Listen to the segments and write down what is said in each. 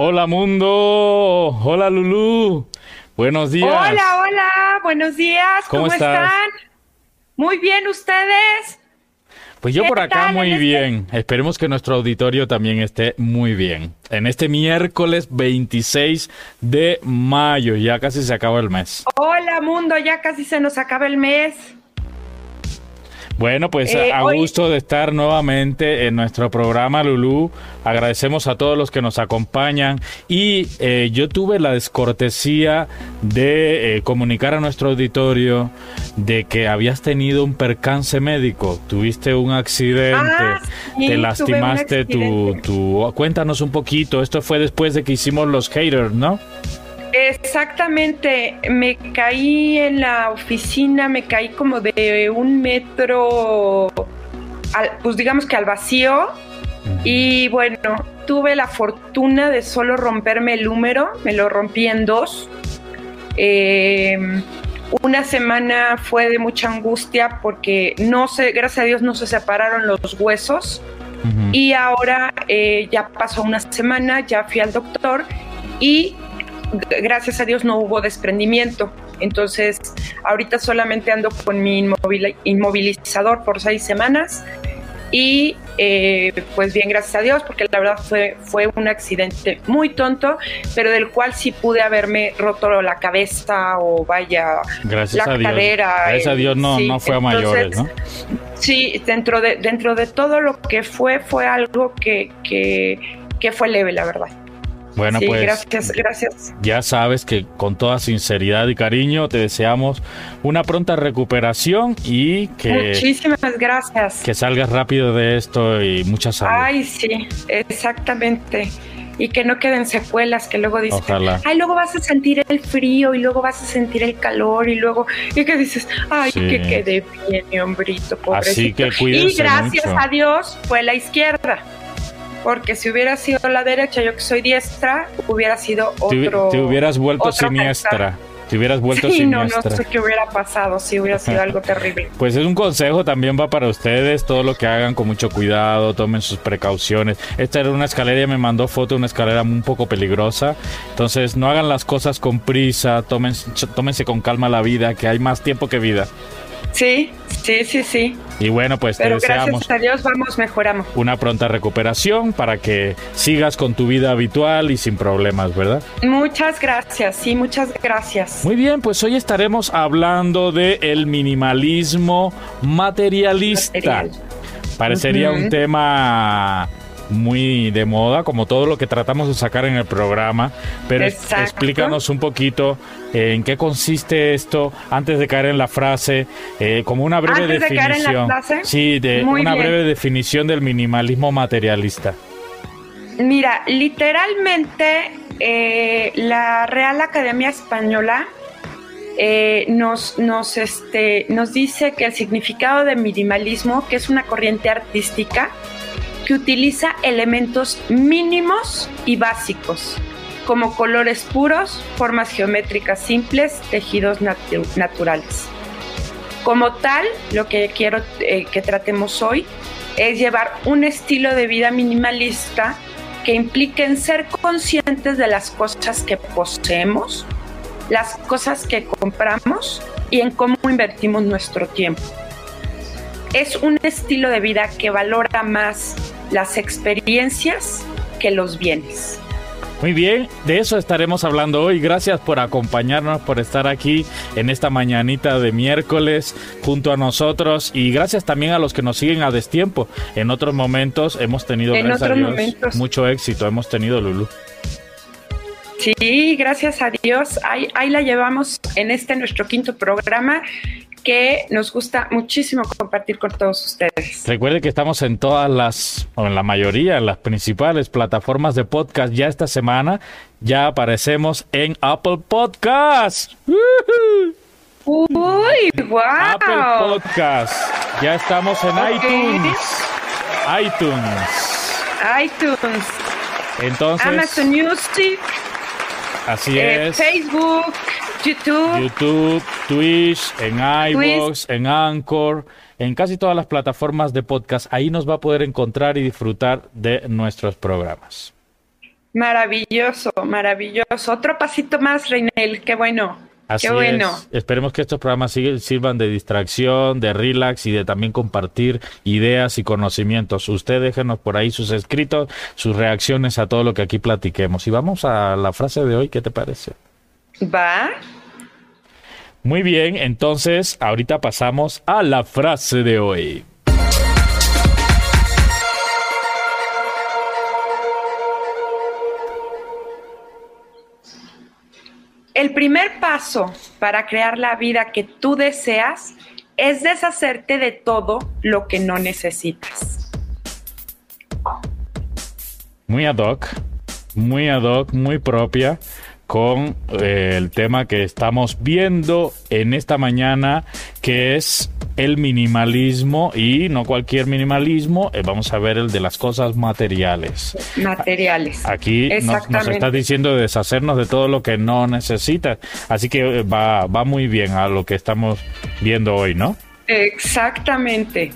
Hola mundo, hola Lulú, buenos días. Hola, hola, buenos días, ¿cómo, están? Muy bien, ¿ustedes? Pues yo por acá muy este bien. Esperemos que nuestro auditorio también esté muy bien. En este miércoles 26 de mayo, ya casi se acaba el mes. Hola mundo, ya casi se nos acaba el mes. Bueno, pues eh, a gusto de estar nuevamente en nuestro programa Lulú. Agradecemos a todos los que nos acompañan. Y eh, yo tuve la descortesía de eh, comunicar a nuestro auditorio de que habías tenido un percance médico, tuviste un accidente, ah, te lastimaste tu, tu... Cuéntanos un poquito, esto fue después de que hicimos los haters, ¿no? Exactamente, me caí en la oficina, me caí como de un metro, pues digamos que al vacío. Y bueno, tuve la fortuna de solo romperme el húmero, me lo rompí en dos. Em, una semana fue de mucha angustia porque no sé, gracias a Dios no se separaron los huesos. Y ahora eh, ya pasó una semana, ya fui al doctor y gracias a Dios no hubo desprendimiento. Entonces, ahorita solamente ando con mi inmovilizador por seis semanas y eh, pues bien, gracias a Dios, porque la verdad fue, fue un accidente muy tonto, pero del cual sí pude haberme roto la cabeza o vaya gracias la a cadera. Gracias a Dios no, no fue a mayores, ¿no? Sí, dentro de, dentro de todo lo que fue, fue algo que, que, que fue leve, la verdad. Bueno, pues gracias, gracias. Ya sabes que con toda sinceridad y cariño te deseamos una pronta recuperación y que Muchísimas gracias. Que salgas rápido de esto y mucha salud. Ay, sí, exactamente. Y que no queden secuelas que luego dices, ay, luego vas a sentir el frío y luego vas a sentir el calor y luego, y que dices, ay, que quede bien mi hombrito, pobrecito. Así que cuídense Y gracias mucho. a Dios fue la izquierda porque si hubiera sido la derecha, yo que soy diestra, hubiera sido otro. Te, hubieras vuelto siniestra. Te hubieras vuelto sí, siniestra. No, no sé qué hubiera pasado, si hubiera sido algo terrible. Pues es un consejo también va para ustedes, todo lo que hagan con mucho cuidado, tomen sus precauciones. Esta era una escalera, me mandó foto de una escalera un poco peligrosa. Entonces no hagan las cosas con prisa, tómense, tómense con calma la vida, que hay más tiempo que vida. Sí, sí, sí, sí. Y bueno, pues Pero te deseamos gracias a Dios vamos, mejoramos. una pronta recuperación para que sigas con tu vida habitual y sin problemas, ¿verdad? Muchas gracias, sí, muchas gracias. Muy bien, pues hoy estaremos hablando de el minimalismo materialista. Material. Parecería un tema muy de moda, como todo lo que tratamos de sacar en el programa, pero Exacto. explícanos un poquito eh, en qué consiste esto antes de caer en la frase, eh, como una breve Antes de caer en la definición. frase. Sí, de una bien. breve definición del minimalismo materialista. Mira, literalmente eh, la Real Academia Española eh, nos, nos, este, nos dice que el significado de minimalismo, que es una corriente artística que utiliza elementos mínimos y básicos, como colores puros, formas geométricas simples, tejidos natu- naturales. Como tal, lo que quiero eh, que tratemos hoy es llevar un estilo de vida minimalista que implique en ser conscientes de las cosas que poseemos, las cosas que compramos y en cómo invertimos nuestro tiempo. Es un estilo de vida que valora más las experiencias que los bienes. Muy bien, de eso estaremos hablando hoy. Gracias por acompañarnos, por estar aquí en esta mañanita de miércoles junto a nosotros y gracias también a los que nos siguen a destiempo. En otros momentos hemos tenido, En gracias a Dios, momentos. mucho éxito. Hemos tenido Lulu. Sí, gracias a Dios. Ahí, ahí la llevamos en este nuestro quinto programa que nos gusta muchísimo compartir con todos ustedes. Recuerde que estamos en todas las, o en la mayoría, en las principales plataformas de podcast. Ya esta semana ya aparecemos en Apple Podcast. Uy, wow. Apple Podcast. Ya estamos en iTunes. iTunes. iTunes, Entonces, Amazon Music, así eh, es. Facebook, YouTube. YouTube, Twitch, en iVoox, en Anchor, en casi todas las plataformas de podcast. Ahí nos va a poder encontrar y disfrutar de nuestros programas. Maravilloso, maravilloso. Otro pasito más, Reinel, qué bueno. Qué bueno. Esperemos que estos programas sirvan de distracción, de relax y de también compartir ideas y conocimientos. Usted déjenos por ahí sus escritos, sus reacciones a todo lo que aquí platiquemos. Y vamos a la frase de hoy, ¿qué te parece? Va. Muy bien, entonces ahorita pasamos a la frase de hoy. El primer paso para crear la vida que tú deseas es deshacerte de todo lo que no necesitas. Muy ad hoc, muy ad hoc, muy propia con eh, el tema que estamos viendo en esta mañana, que es el minimalismo y no cualquier minimalismo, eh, vamos a ver el de las cosas materiales. Materiales. Aquí nos, nos está diciendo deshacernos de todo lo que no necesita, así que eh, va, va muy bien a lo que estamos viendo hoy, ¿no? Exactamente.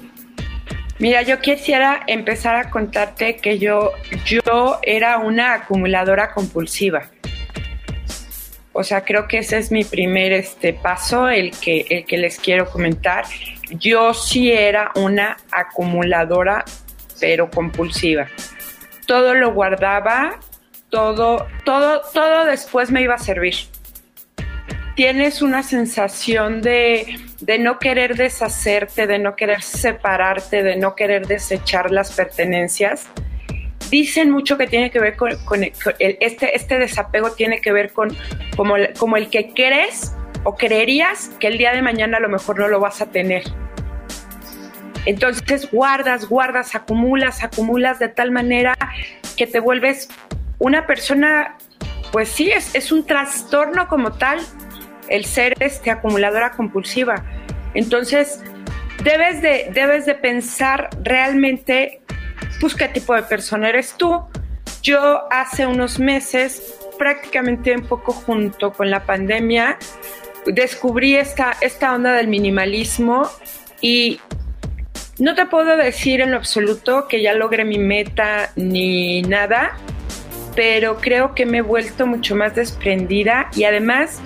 Mira, yo quisiera empezar a contarte que yo, yo era una acumuladora compulsiva. O sea, creo que ese es mi primer este, paso, el que, el que les quiero comentar. Yo sí era una acumuladora, pero compulsiva. Todo lo guardaba, todo, todo, todo después me iba a servir. Tienes una sensación de, de no querer deshacerte, de no querer separarte, de no querer desechar las pertenencias dicen mucho que tiene que ver con, este, este desapego tiene que ver con como, como el que crees o creerías que el día de mañana a lo mejor no lo vas a tener. Entonces guardas, guardas, acumulas, acumulas de tal manera que te vuelves una persona, pues sí, es, es un trastorno como tal el ser este acumuladora compulsiva. Entonces, debes de, debes de pensar realmente pues qué tipo de persona eres tú. Yo hace unos meses, prácticamente un poco junto con la pandemia, descubrí esta, esta onda del minimalismo y no te puedo decir en lo absoluto que ya logré mi meta ni nada, pero creo que me he vuelto mucho más desprendida y además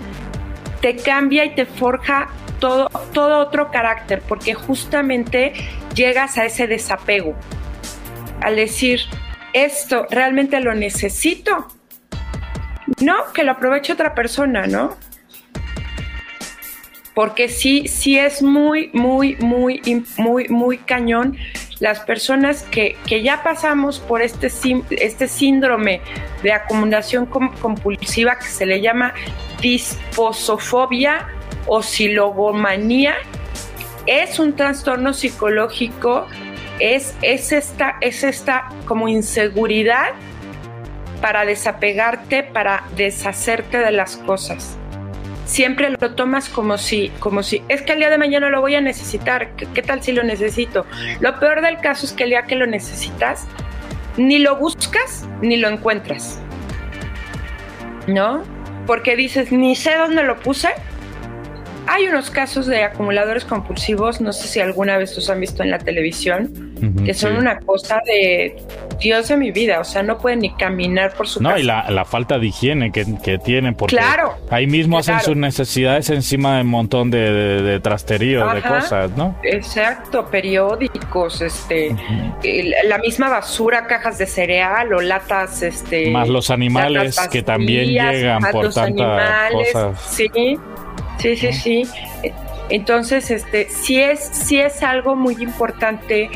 te cambia y te forja todo, todo otro carácter, porque justamente llegas a ese desapego al decir, esto realmente lo necesito. No, que lo aproveche otra persona, ¿no? Porque sí, sí es muy, muy, muy, muy, muy cañón las personas que, ya pasamos por este, este síndrome de acumulación compulsiva que se le llama disposofobia o silogomanía, es un trastorno psicológico es, es, esta, es esta como inseguridad para desapegarte, para deshacerte de las cosas. Siempre lo tomas como si, como si, es que el día de mañana lo voy a necesitar, ¿qué, tal si lo necesito? Lo peor del caso es que el día que lo necesitas, ni lo buscas ni lo encuentras. ¿No? Porque dices, ni sé dónde lo puse, hay unos casos de acumuladores compulsivos, no sé si alguna vez los han visto en la televisión, que son una cosa de Dios de mi vida, o sea, no pueden ni caminar por su No, y la, falta de higiene que, tienen, porque ahí mismo hacen sus necesidades encima de un montón de, de, trasterío, de cosas, ¿no? Exacto, periódicos, este, la misma basura, cajas de cereal o latas, este... Más los animales que también llegan por tantas cosas. Sí, Sí, sí, sí. Entonces, este, sí es, sí es algo muy importante.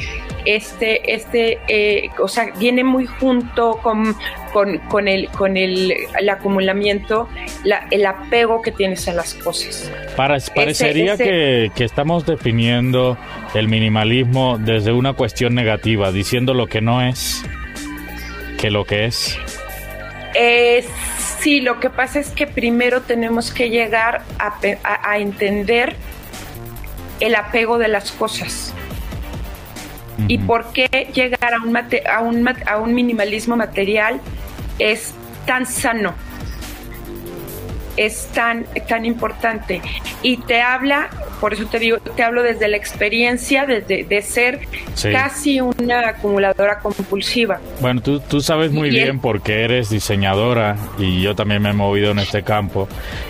Este, este, eh, o sea, viene muy junto con, con, el, con el, acumulamiento, el apego que tienes a las cosas. parecería Que, que, estamos definiendo el minimalismo desde una cuestión negativa, diciendo lo que no es que lo que es. Eh, sí, lo que pasa es que primero tenemos que llegar a, entender el apego de las cosas. ¿Y por qué llegar a un, a, un, a un minimalismo material es tan sano? Es tan, tan importante. Y te habla por eso te digo, te hablo desde la experiencia de, de, ser casi una acumuladora compulsiva. Bueno, tú, tú sabes muy bien porque eres diseñadora y yo también me he movido en este campo,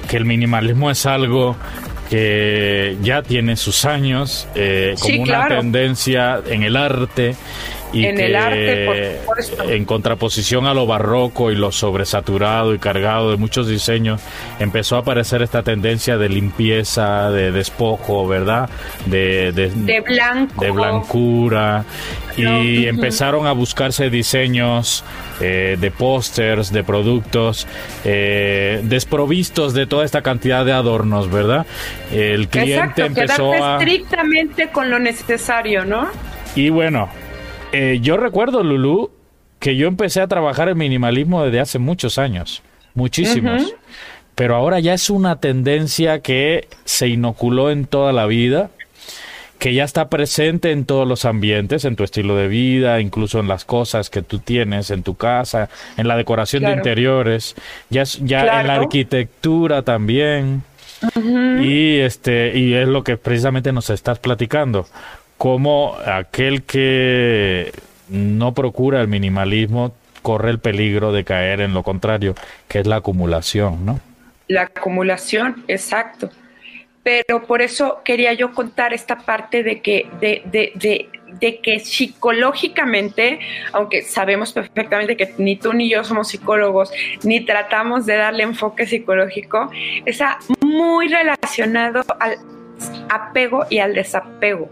que el minimalismo es algo que ya tiene sus años eh, como una tendencia en el arte y en el arte, en contraposición a lo barroco y lo sobresaturado y cargado de muchos diseños, empezó a aparecer esta tendencia de limpieza, de despojo, ¿verdad? De, de, blanco. De blancura. Y empezaron a buscarse diseños eh, de pósters, de productos eh, desprovistos de toda esta cantidad de adornos, ¿verdad? El cliente empezó a... estrictamente con lo necesario, ¿no? Y bueno, eh, yo recuerdo, Lulu, que yo empecé a trabajar en minimalismo desde hace muchos años, muchísimos. Pero ahora ya es una tendencia que se inoculó en toda la vida, que ya está presente en todos los ambientes, en tu estilo de vida, incluso en las cosas que tú tienes en tu casa, en la decoración de interiores, ya, ya en la arquitectura también. Y este y es lo que precisamente nos estás platicando cómo aquel que no procura el minimalismo corre el peligro de caer en lo contrario, que es la acumulación, ¿no? La acumulación, exacto. Pero por eso quería yo contar esta parte de que, de, de, de, que psicológicamente, aunque sabemos perfectamente que ni tú ni yo somos psicólogos, ni tratamos de darle enfoque psicológico, está muy relacionado al apego y al desapego.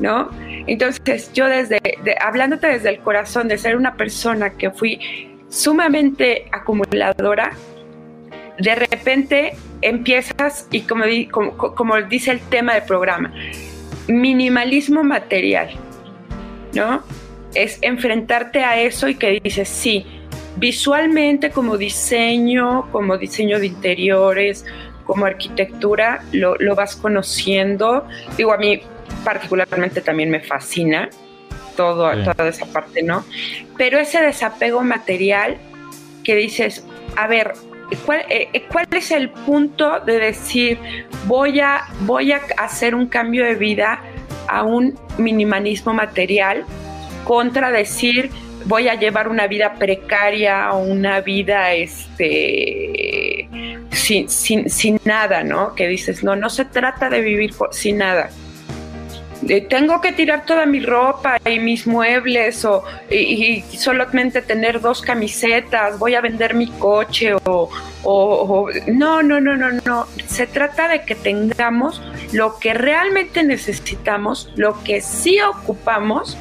¿No? Entonces, yo desde, hablándote desde el corazón, de ser una persona que fui sumamente acumuladora, de repente empiezas, y como, como, dice el tema del programa, minimalismo material, ¿no? Es enfrentarte a eso y que dices, sí, visualmente como diseño, como diseño de interiores, como arquitectura, lo, lo vas conociendo. Digo, a mí particularmente también me fascina todo, toda esa parte, ¿no? Pero ese desapego material que dices, a ver, ¿cuál, eh, eh, ¿cuál es el punto de decir voy a, voy a hacer un cambio de vida a un minimalismo material contra decir voy a llevar una vida precaria o una vida este sin, sin, sin, nada, ¿no? Que dices, no, no se trata de vivir sin nada tengo que tirar toda mi ropa y mis muebles o y, solamente tener dos camisetas, voy a vender mi coche o, no, no, no, no, no. Se trata de que tengamos lo que realmente necesitamos, lo que sí ocupamos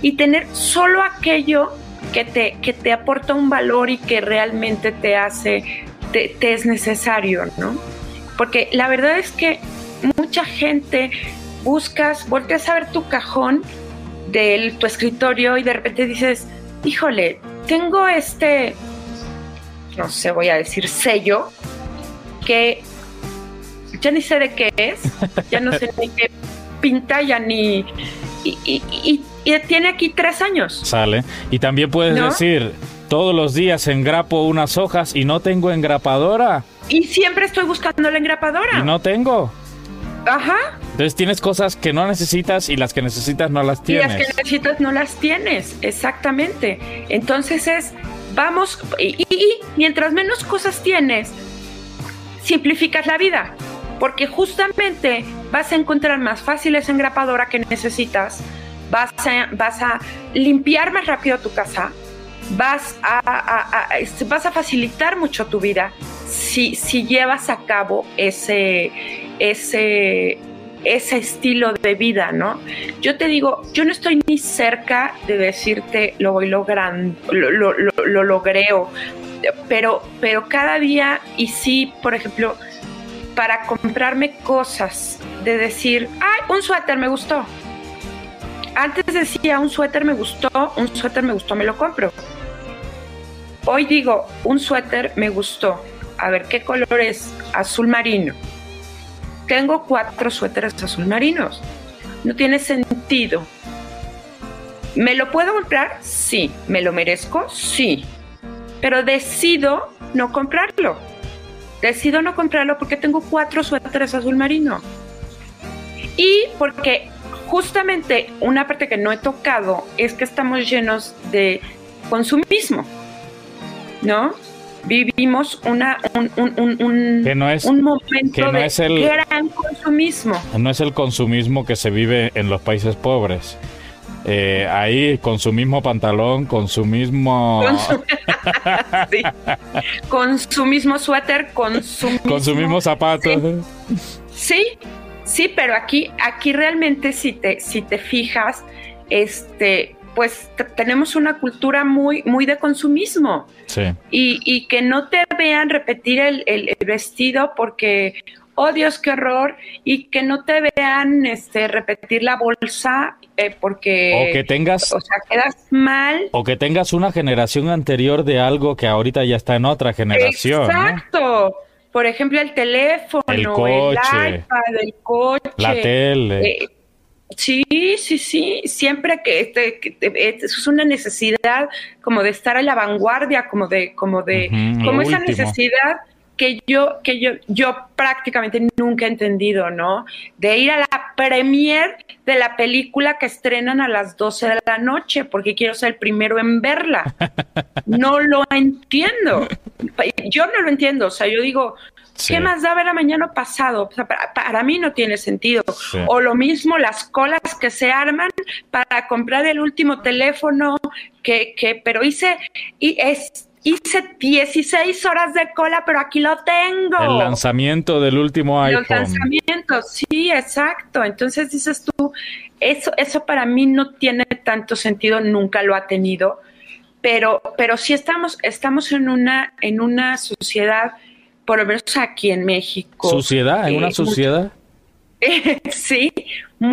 y tener solo aquello que te, que te aporta un valor y que realmente te hace, te, te es necesario, ¿no? Porque la verdad es que mucha gente buscas, volteas a ver tu cajón de tu escritorio y de repente dices, híjole, tengo este, no sé, voy a decir sello, que ya ni sé de qué es, ya no sé ni qué pinta, ya ni... Y, tiene aquí tres años. Sale. Y también puedes decir, todos los días engrapo unas hojas y no tengo engrapadora. Y siempre estoy buscando la engrapadora. Y no tengo. Ajá. Entonces tienes cosas que no necesitas y las que necesitas no las tienes. Y las que necesitas no las tienes, exactamente. Entonces es, vamos, y, mientras menos cosas tienes, simplificas la vida. Porque justamente vas a encontrar más fácil esa engrapadora que necesitas, vas a, vas a limpiar más rápido tu casa, vas a, vas a facilitar mucho tu vida si, si llevas a cabo ese, ese, ese estilo de vida, ¿no? Yo te digo, yo no estoy ni cerca de decirte lo voy logrando, lo, lo, lo, logré, pero, pero cada día, y sí, por ejemplo, para comprarme cosas, de decir, ay, un suéter me gustó. Antes decía, un suéter me gustó, un suéter me gustó, me lo compro. Hoy digo, un suéter me gustó. A ver, ¿qué color es? Azul marino tengo cuatro suéteres azul marinos. No tiene sentido. ¿Me lo puedo comprar? Sí. ¿Me lo merezco? Sí. Pero decido no comprarlo. Decido no comprarlo porque tengo cuatro suéteres azul marino. Y porque justamente una parte que no he tocado es que estamos llenos de consumismo, ¿no? Vivimos una, un, un, un, que no es, un momento que no de es el, gran consumismo. No es el consumismo que se vive en los países pobres. Eh, ahí con su mismo pantalón, con su mismo... Con su, sí. con su mismo suéter, con su mismo... Con su mismo zapato. Sí. sí, sí, pero aquí, aquí realmente si te, si te fijas, este, pues tenemos una cultura muy, muy de consumismo. Sí. Y, y que no te vean repetir el, el, el, vestido porque, oh Dios, qué horror, y que no te vean este, repetir la bolsa eh, porque... O que tengas... O sea, quedas mal. O que tengas una generación anterior de algo que ahorita ya está en otra generación. Exacto. ¿no? Por ejemplo, el teléfono, el, coche, el iPad, el coche. La tele. Eh, Sí, sí, sí, siempre que, este, que te, es una necesidad como de estar a la vanguardia, como de, como de, uh -huh, como esa último. necesidad que yo, que yo, yo prácticamente nunca he entendido, ¿no? De ir a la premier de la película que estrenan a las 12 de la noche, porque quiero ser el primero en verla. No lo entiendo. Yo no lo entiendo. O sea, yo digo, Sí. ¿Qué más da ver a mañana pasado? O sea, para, para, mí no tiene sentido. Sí. O lo mismo las colas que se arman para comprar el último teléfono que, que pero hice y es hice 16 horas de cola, pero aquí lo tengo. El lanzamiento del último iPhone. Los lanzamientos, sí, exacto. Entonces dices tú, eso, eso para mí no tiene tanto sentido, nunca lo ha tenido. Pero, pero sí estamos, estamos en una, en una sociedad por lo menos aquí en México. ¿Suciedad? ¿En eh, una sociedad? Eh, sí,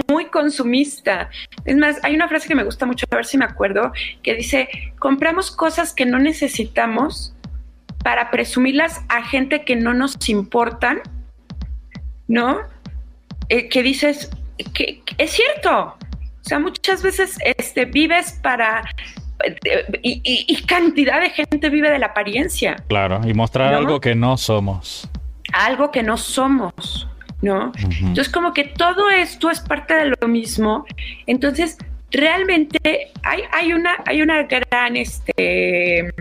muy consumista. Es más, hay una frase que me gusta mucho, a ver si me acuerdo, que dice, compramos cosas que no necesitamos para presumirlas a gente que no nos importan, ¿no? Eh, que dices, que, que, es cierto. O sea, muchas veces este, vives para y, y, y, cantidad de gente vive de la apariencia. Claro, y mostrar ¿no? algo que no somos. Algo que no somos, ¿no? Uh -huh. Entonces, como que todo esto es parte de lo mismo. Entonces, realmente hay, hay, una, hay una gran, este,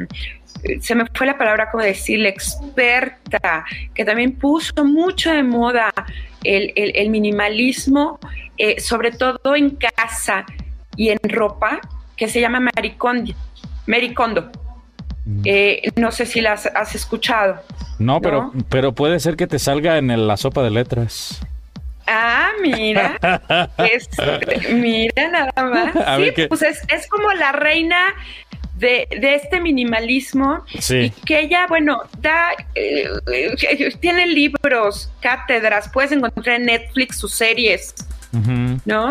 se me fue la palabra como decirle, experta, que también puso mucho de moda el, el, el minimalismo, eh, sobre todo en casa y en ropa que se llama Maricondo. Maricondo. Mm. Eh, no sé si las has escuchado. No, ¿no? Pero, pero puede ser que te salga en el, la sopa de letras. Ah, mira. es, mira nada más. A sí, que... pues es, es, como la reina de, de este minimalismo. Sí. Y que ella, bueno, da, eh, eh, tiene libros, cátedras, puedes encontrar en Netflix sus series, uh -huh. ¿no?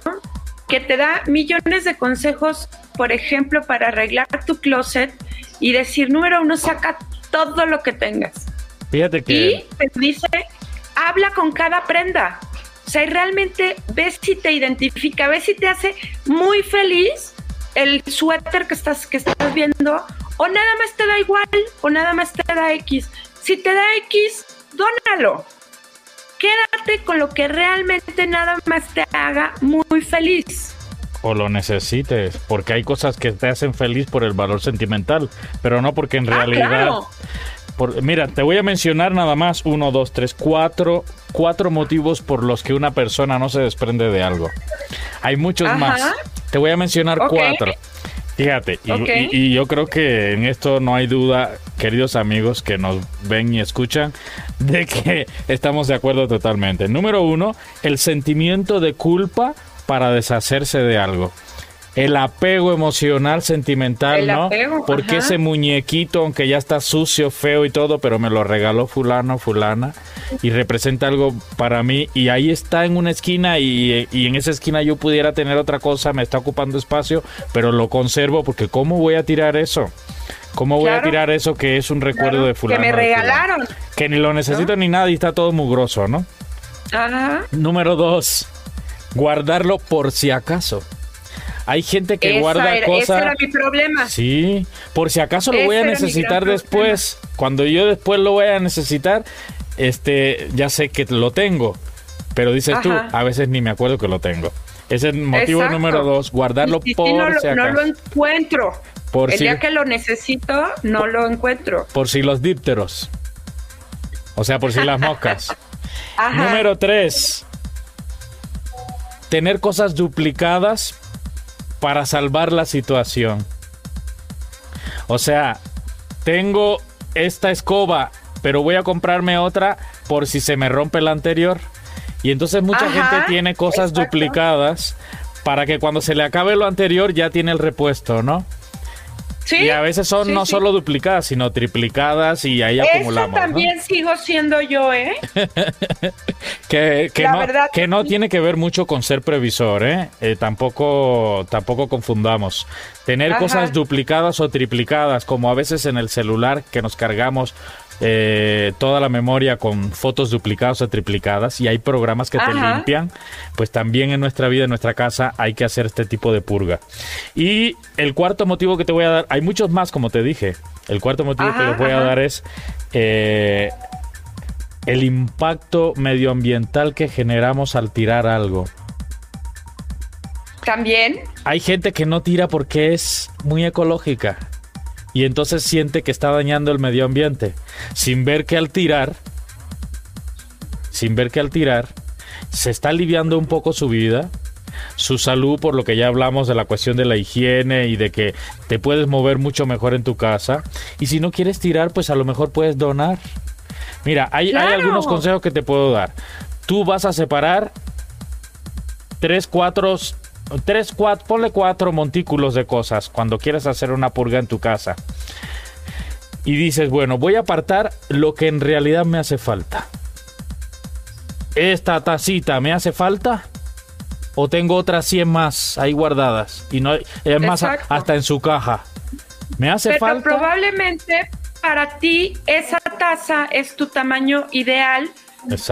Que te da millones de consejos, por ejemplo, para arreglar tu closet y decir, número uno, saca todo lo que tengas. Fíjate que... Y te dice, habla con cada prenda. O sea, y realmente ves si te identifica, ves si te hace muy feliz el suéter que estás, que estás viendo, o nada más te da igual, o nada más te da X. Si te da X, dónalo con lo que realmente nada más te haga muy feliz. O lo necesites, porque hay cosas que te hacen feliz por el valor sentimental, pero no porque en ah, realidad... Claro. Por, mira, te voy a mencionar nada más uno, dos, tres, cuatro, cuatro motivos por los que una persona no se desprende de algo. Hay muchos Ajá. más. Te voy a mencionar okay. cuatro. Fíjate, y, okay. y, y, yo creo que en esto no hay duda, queridos amigos que nos ven y escuchan, de que estamos de acuerdo totalmente. Número uno, el sentimiento de culpa para deshacerse de algo. El apego emocional, sentimental, el ¿no? Apego, Porque ajá. ese muñequito, aunque ya está sucio, feo y todo, pero me lo regaló fulano, fulana, y representa algo para mí, y ahí está en una esquina, y, y en esa esquina yo pudiera tener otra cosa, me está ocupando espacio, pero lo conservo, porque ¿cómo voy a tirar eso? ¿Cómo voy claro. a tirar eso que es un recuerdo claro. de fulano? Que me regalaron. Que ni lo necesito ¿no? ni nada y está todo mugroso, ¿no? Ajá. Número dos, guardarlo por si acaso. Hay gente que Esa guarda era, cosas. Ese era mi problema. Sí, por si acaso lo ese voy a necesitar después. Cuando yo después lo voy a necesitar, este, ya sé que lo tengo. Pero dices tú, a veces ni me acuerdo que lo tengo. Ese es el motivo número dos, guardarlo por no, si acaso. No lo encuentro. Por el día que lo necesito, no lo encuentro. Por si los dípteros. O sea, por si las moscas. Número tres. Tener cosas duplicadas para salvar la situación. O sea, tengo esta escoba, pero voy a comprarme otra por si se me rompe la anterior. Y entonces mucha gente tiene cosas duplicadas para que cuando se le acabe lo anterior ya tiene el repuesto, ¿no? Y a veces son no solo duplicadas, sino triplicadas y ahí acumulamos. Eso también sigo siendo yo, ¿eh? que, no, que no tiene que ver mucho con ser previsor, ¿eh? eh tampoco, tampoco confundamos. Tener cosas duplicadas o triplicadas, como a veces en el celular que nos cargamos eh, toda la memoria con fotos duplicadas o triplicadas y hay programas que te limpian, pues también en nuestra vida, en nuestra casa, hay que hacer este tipo de purga. Y el cuarto motivo que te voy a dar, hay muchos más, como te dije. El cuarto motivo que les voy a dar es eh, el impacto medioambiental que generamos al tirar algo. También. Hay gente que no tira porque es muy ecológica y entonces siente que está dañando el medio ambiente, sin ver que al tirar, sin ver que al tirar, se está aliviando un poco su vida, su salud, por lo que ya hablamos de la cuestión de la higiene y de que te puedes mover mucho mejor en tu casa. Y si no quieres tirar, pues a lo mejor puedes donar. Mira, hay, hay algunos consejos que te puedo dar. Tú vas a separar tres, cuatro tres, cuatro, ponle cuatro montículos de cosas cuando quieres hacer una purga en tu casa. Y dices, bueno, voy a apartar lo que en realidad me hace falta. ¿Esta tacita me hace falta? ¿O tengo otras 100 más ahí guardadas? Y no es más hasta en su caja. ¿Me hace Pero falta? Probablemente para ti esa taza es tu tamaño ideal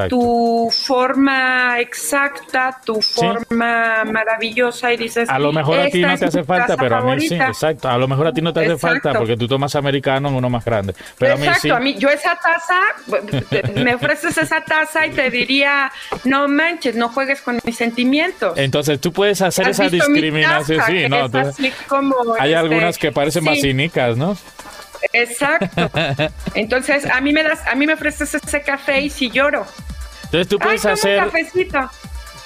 tu forma exacta, tu forma maravillosa y dices... A lo mejor a ti no te hace falta, pero a mí sí, exacto. A lo mejor a ti no te hace falta porque tú tomas americano en uno más grande. Pero exacto, a mí, yo esa taza, me ofreces esa taza y te diría, no manches, no juegues con mis sentimientos. Entonces tú puedes hacer esa discriminación, sí, ¿no? hay este, algunas que parecen más cínicas, ¿no? Exacto. Entonces, a mí me das, a mí me ofreces ese café y si lloro. Entonces tú puedes hacer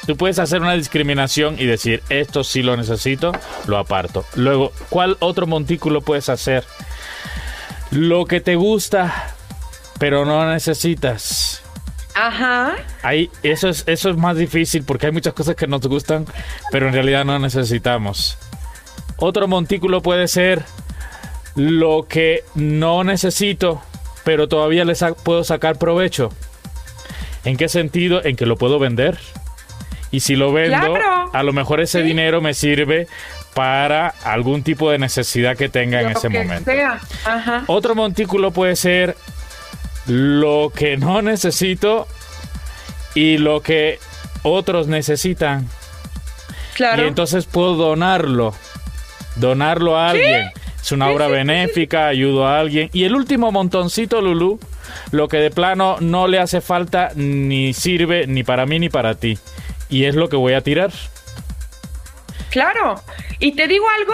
Tú puedes hacer una discriminación y decir, esto sí lo necesito, lo aparto. Luego, ¿cuál otro montículo puedes hacer? Lo que te gusta, pero no necesitas. Ajá. Ahí, eso es, eso es más difícil porque hay muchas cosas que nos gustan, pero en realidad no necesitamos. Otro montículo puede ser lo que no necesito, pero todavía les puedo sacar provecho. ¿En qué sentido? En que lo puedo vender. Y si lo vendo, a lo mejor ese dinero me sirve para algún tipo de necesidad que tenga en ese momento. Otro montículo puede ser lo que no necesito y lo que otros necesitan. Claro. Y entonces puedo donarlo. Donarlo a alguien. Es una obra benéfica, ayudo a alguien. Y el último montoncito, Lulu, lo que de plano no le hace falta ni sirve ni para mí ni para ti. Y es lo que voy a tirar. Claro. ¿Y te digo algo?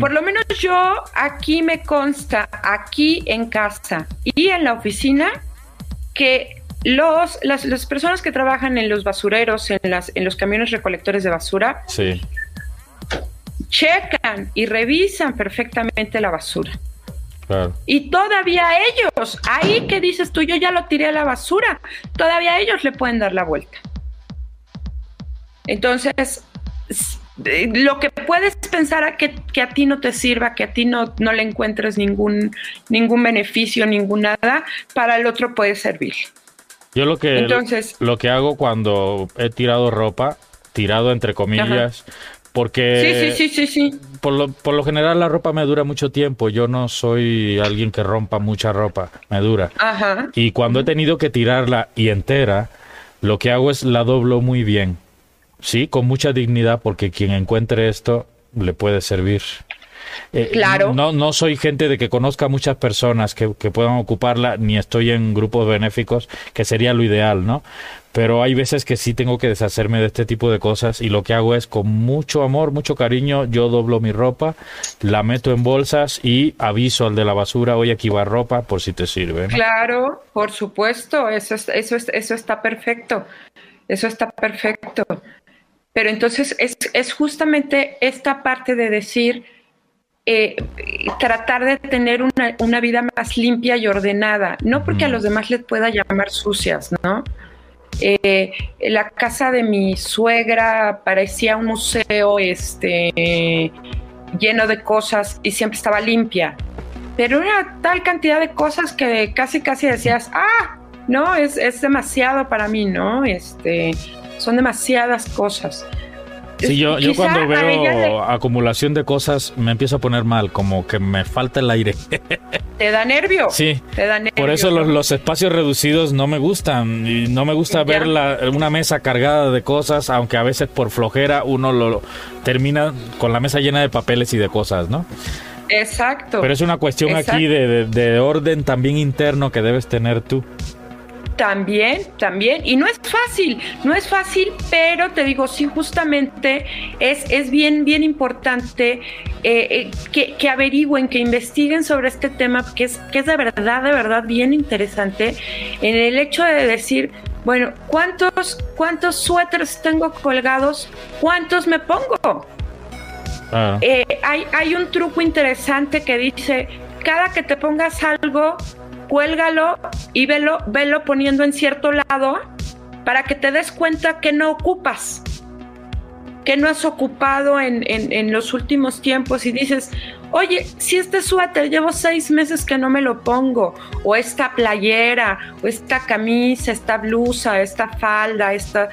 Por lo menos yo aquí me consta, aquí en casa y en la oficina, que los, las, las personas que trabajan en los basureros, en, las, en los camiones recolectores de basura, sí checan y revisan perfectamente la basura. Y todavía ellos, ahí que dices tú, yo ya lo tiré a la basura, todavía ellos le pueden dar la vuelta. Entonces, lo que puedes pensar a que, a ti no te sirva, que a ti no, no le encuentres ningún, ningún beneficio, ningún nada, para el otro puede servir. Yo lo que, Entonces, lo que hago cuando he tirado ropa, tirado entre comillas, porque sí, sí, sí, sí, Por, lo, por lo general la ropa me dura mucho tiempo. Yo no soy alguien que rompa mucha ropa, me dura. Ajá. Y cuando he tenido que tirarla y entera, lo que hago es la doblo muy bien. Sí, con mucha dignidad, porque quien encuentre esto le puede servir. Eh, claro. no, no soy gente de que conozca muchas personas que, que puedan ocuparla, ni estoy en grupos benéficos, que sería lo ideal, ¿no? pero hay veces que sí tengo que deshacerme de este tipo de cosas y lo que hago es con mucho amor, mucho cariño, yo doblo mi ropa, la meto en bolsas y aviso al de la basura, oye, aquí va ropa por si te sirve. Claro, por supuesto, eso, eso, eso está perfecto, eso está perfecto. Pero entonces es, es justamente esta parte de decir, eh, tratar de tener una, una, vida más limpia y ordenada, no porque a los demás les pueda llamar sucias, ¿no? Eh, la casa de mi suegra parecía un museo este, lleno de cosas y siempre estaba limpia. Pero era tal cantidad de cosas que casi casi decías, ah, no, es, es demasiado para mí, ¿no? Este, son demasiadas cosas. Sí, yo, yo cuando veo acumulación de cosas me empiezo a poner mal, como que me falta el aire. ¿Te da nervio? Sí. Te da nervio, Por eso los, espacios reducidos no me gustan. Y no me gusta ver una mesa cargada de cosas, aunque a veces por flojera uno lo termina con la mesa llena de papeles y de cosas, ¿no? Exacto. Pero es una cuestión aquí de orden también interno que debes tener tú. También, también. Y no es fácil, no es fácil, pero te digo, sí, justamente es, es bien, bien importante eh, eh, que, averigüen, que investiguen sobre este tema, que es, que es de verdad, de verdad bien interesante, en el hecho de decir, bueno, ¿cuántos, cuántos suéteres tengo colgados? ¿Cuántos me pongo? Ah. Eh, hay, hay un truco interesante que dice, cada que te pongas algo, cuélgalo y velo, velo poniendo en cierto lado para que te des cuenta que no ocupas, que no has ocupado en, en, los últimos tiempos y dices, oye, si este suéter llevo seis meses que no me lo pongo, o esta playera, o esta camisa, esta blusa, esta falda, esta...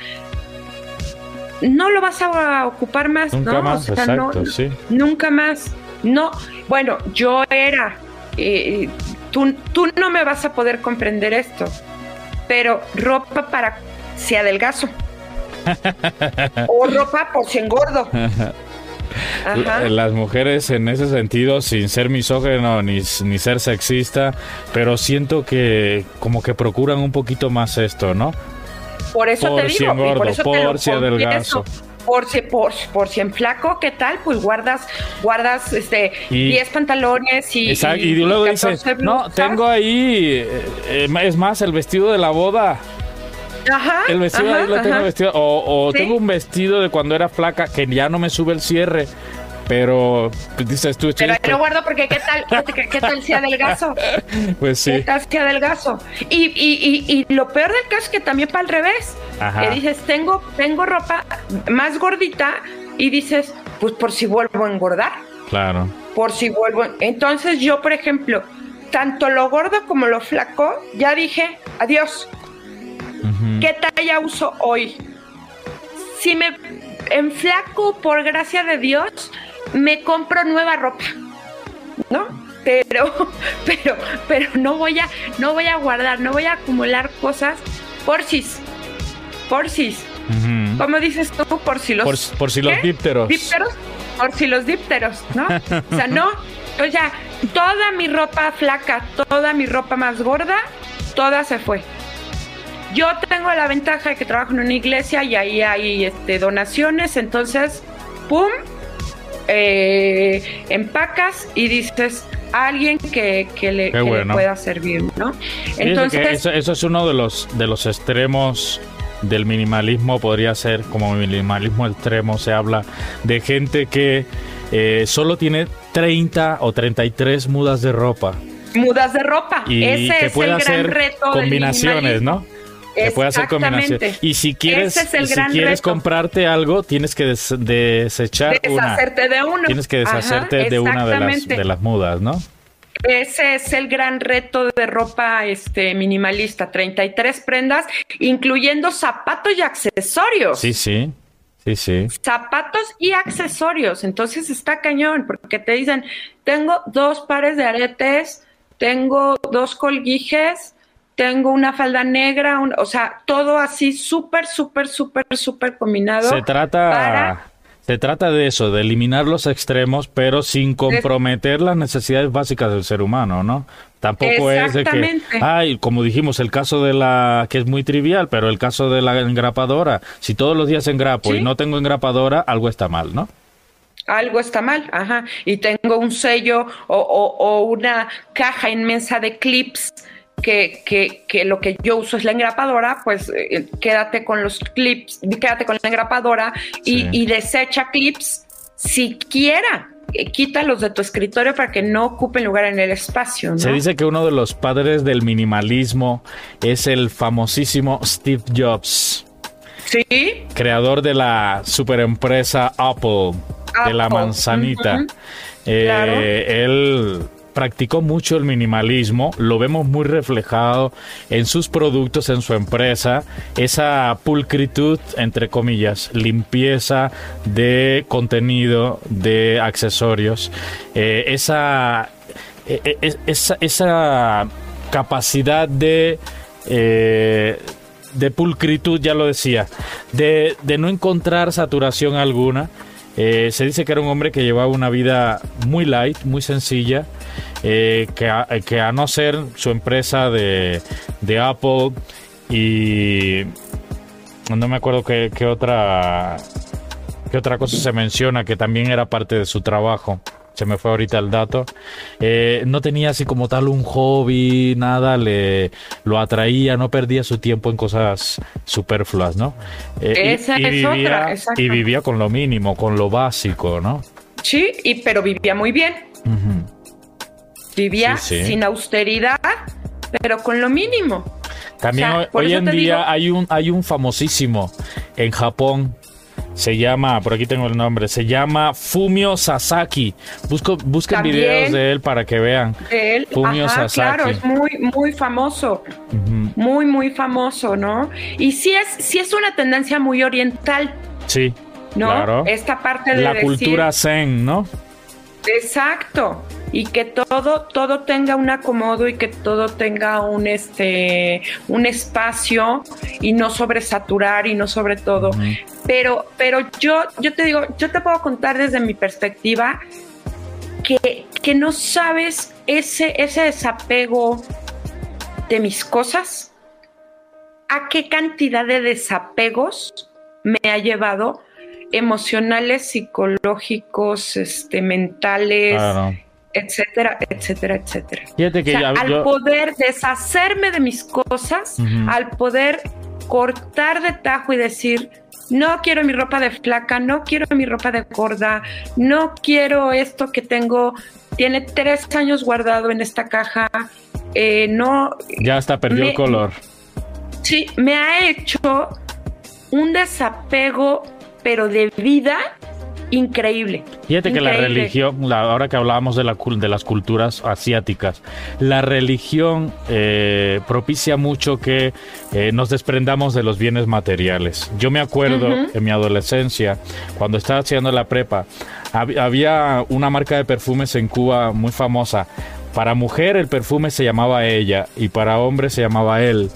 No lo vas a ocupar más, nunca Más, exacto, sí. Nunca más. No, bueno, yo era eh, tú, no me vas a poder comprender esto, pero ropa para si adelgazo. o ropa por si engordo. Las mujeres en ese sentido, sin ser misógeno ni, ni ser sexista, pero siento que como que procuran un poquito más esto, ¿no? Por eso te digo, engordo, por, por si adelgazo por si, por, por si en flaco, ¿qué tal? Pues guardas, guardas este 10 pantalones y, y, luego dices, no, tengo ahí, eh, eh, es más, el vestido de la boda. Ajá, el vestido ahí lo tengo vestido. O, tengo un vestido de cuando era flaca que ya no me sube el cierre. Pero pues, dices tú, Pero lo guardo porque qué tal, qué, tal si adelgazo. Pues sí. ¿Qué tal si adelgazo? Y, y, y, y lo peor del caso es que también para al revés. Que dices, tengo, tengo ropa más gordita y dices, pues por si vuelvo a engordar. Claro. Por si vuelvo. Entonces yo, por ejemplo, tanto lo gordo como lo flaco, ya dije, adiós. ¿Qué talla uso hoy? Si me enflaco, por gracia de Dios, me compro nueva ropa, ¿no? Pero, pero, pero no voy a, no voy a guardar, no voy a acumular cosas por si, por si. ¿Cómo dices tú? Por si los, por, si los dípteros. Por si los dípteros, ¿no? o sea, no, o sea, toda mi ropa flaca, toda mi ropa más gorda, toda se fue. Yo tengo la ventaja de que trabajo en una iglesia y ahí hay este, donaciones, entonces, ¡pum! Eh, empacas y dices a alguien que, le, pueda servir, ¿no? Entonces, eso, es uno de los, de los extremos del minimalismo, podría ser como minimalismo extremo, se habla de gente que eh, solo tiene 30 o 33 mudas de ropa. Mudas de ropa, y ese que es el gran reto. Combinaciones, ¿no? Que puede hacer combinaciones. Y si quieres, si quieres comprarte algo, tienes que desechar Deshacerte de uno. Tienes que deshacerte de una de las, de las mudas, ¿no? Ese es el gran reto de ropa este, minimalista, 33 prendas, incluyendo zapatos y accesorios. Sí, sí. Sí, sí. Zapatos y accesorios. Entonces está cañón, porque te dicen, tengo dos pares de aretes, tengo dos colguijes, tengo una falda negra, o sea, todo así súper, súper, súper, súper combinado. Se trata, Se trata de eso, de eliminar los extremos, pero sin comprometer las necesidades básicas del ser humano, ¿no? Tampoco es de que, ay, como dijimos, el caso de la, que es muy trivial, pero el caso de la engrapadora, si todos los días engrapo y no tengo engrapadora, algo está mal, ¿no? algo está mal, ajá, y tengo un sello o, o, una caja inmensa de clips que, que, que, lo que yo uso es la engrapadora, pues eh, quédate con los clips, quédate con la engrapadora y, y desecha clips siquiera eh, quítalos de tu escritorio para que no ocupen lugar en el espacio. Se dice que uno de los padres del minimalismo es el famosísimo Steve Jobs. Sí. Creador de la superempresa Apple de la manzanita. Eh, él practicó mucho el minimalismo, lo vemos muy reflejado en sus productos, en su empresa, esa pulcritud, entre comillas, limpieza de contenido, de accesorios, eh, esa, eh, esa, esa, capacidad de... de pulcritud, ya lo decía, de, de no encontrar saturación alguna, eh, se dice que era un hombre que llevaba una vida muy light, muy sencilla, eh, que, a, que, a, no ser su empresa de, Apple y no me acuerdo qué, otra qué otra cosa se menciona que también era parte de su trabajo se me fue ahorita el dato, eh, no tenía así como tal un hobby, nada, le lo atraía, no perdía su tiempo en cosas superfluas, ¿no? Eh, Esa y, es vivía, otra, y vivía con lo mínimo, con lo básico, ¿no? Sí, y, pero vivía muy bien. Vivía sin austeridad, pero con lo mínimo. También hoy, en día hay un hay un famosísimo en Japón se llama, por aquí tengo el nombre, se llama Fumio Sasaki. Busco, busquen videos de él para que vean. él, Fumio Sasaki. Claro, es muy, muy famoso. Muy, muy famoso, ¿no? Y sí es, sí es una tendencia muy oriental. Sí. ¿No? Claro. Esta parte de la cultura zen, ¿no? Exacto. Y que todo, todo tenga un acomodo y que todo tenga un este un espacio y no sobresaturar y no sobre todo. Pero, pero yo, yo te digo, yo te puedo contar desde mi perspectiva que, que no sabes ese, ese desapego de mis cosas, a qué cantidad de desapegos me ha llevado emocionales, psicológicos, este, mentales, etcétera, etcétera, etcétera. al poder deshacerme de mis cosas, al poder cortar de tajo y decir, no quiero mi ropa de flaca, no quiero mi ropa de gorda, no quiero esto que tengo, tiene tres años guardado en esta caja, eh, no... Ya está perdió el color. Sí, me ha hecho un desapego pero de vida increíble. Fíjate que la religión, ahora que hablábamos de, la, de las culturas asiáticas, la religión eh, propicia mucho que eh, nos desprendamos de los bienes materiales. Yo me acuerdo en mi adolescencia, cuando estaba haciendo la prepa, había una marca de perfumes en Cuba muy famosa. Para mujer el perfume se llamaba ella y para hombre se llamaba él.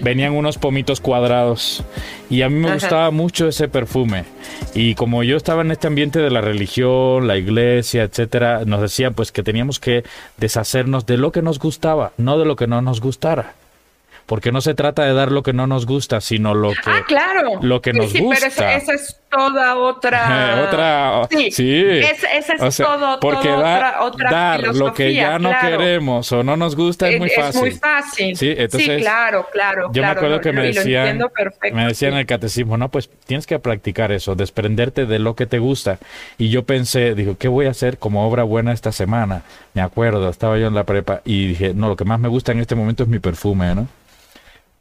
Venían unos pomitos cuadrados y a mí me gustaba mucho ese perfume. Y como yo estaba en este ambiente de la religión, la iglesia, etcétera, nos decían pues que teníamos que deshacernos de lo que nos gustaba, no de lo que no nos gustara porque no se trata de dar lo que no nos gusta, sino lo que, ah, claro. lo que nos gusta. Pero esa, es toda otra. otra. Sí. sí. esa es todo, porque otra, otra dar lo que ya no queremos o no nos gusta es muy fácil. Es muy fácil. Sí, entonces, claro, claro. Yo me acuerdo que me decían, me decían en el catecismo, no, pues tienes que practicar eso, desprenderte de lo que te gusta. Y yo pensé, digo, ¿qué voy a hacer como obra buena esta semana? Me acuerdo, estaba yo en la prepa y dije, no, lo que más me gusta en este momento es mi perfume, ¿no?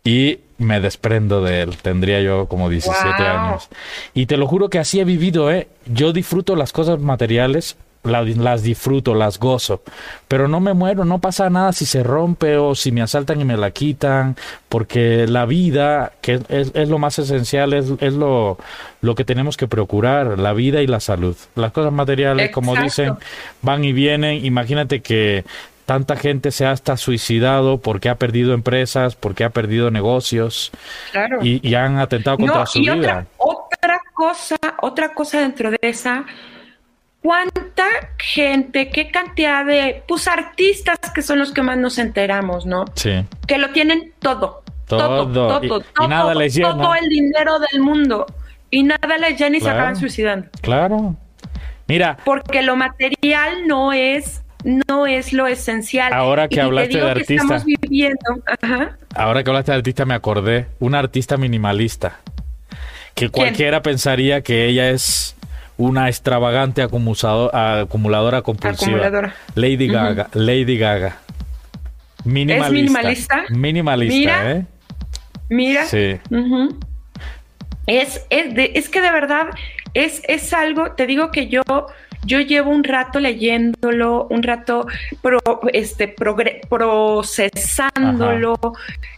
Y me desprendo de él. Tendría yo como 17 años. Y te lo juro que así he vivido, ¿eh? Yo disfruto las cosas materiales, las, disfruto, las gozo, pero no me muero, no pasa nada si se rompe o si me asaltan y me la quitan, porque la vida, que es, lo más esencial, es, es lo, lo, que tenemos que procurar, la vida y la salud. Las cosas materiales, como dicen, van y vienen. Imagínate que tanta gente se ha hasta suicidado porque ha perdido empresas, porque ha perdido negocios y, han atentado contra su y vida. Otra, otra cosa, otra cosa dentro de esa, cuánta gente, qué cantidad de, pues artistas que son los que más nos enteramos, ¿no? Sí. Que lo tienen todo. Todo, todo, y, todo, y nada les llena. todo el dinero del mundo y nada les llena y se Claro. acaban suicidando. Claro. Mira, Porque lo material no es no es lo esencial. Ahora que Y hablaste digo de que artista. Estamos viviendo, ajá. ahora que hablaste de artista me acordé, una artista minimalista, que cualquiera pensaría que ella es una extravagante acumulado- acumuladora compulsiva. Acumuladora. Lady Gaga, Lady Gaga. Minimalista. minimalista? Minimalista, Mira. ¿eh? Mira, Sí. Es, es, de- es que de verdad es, es algo, te digo que yo, yo llevo un rato leyéndolo, un rato pro- este, progre- procesándolo,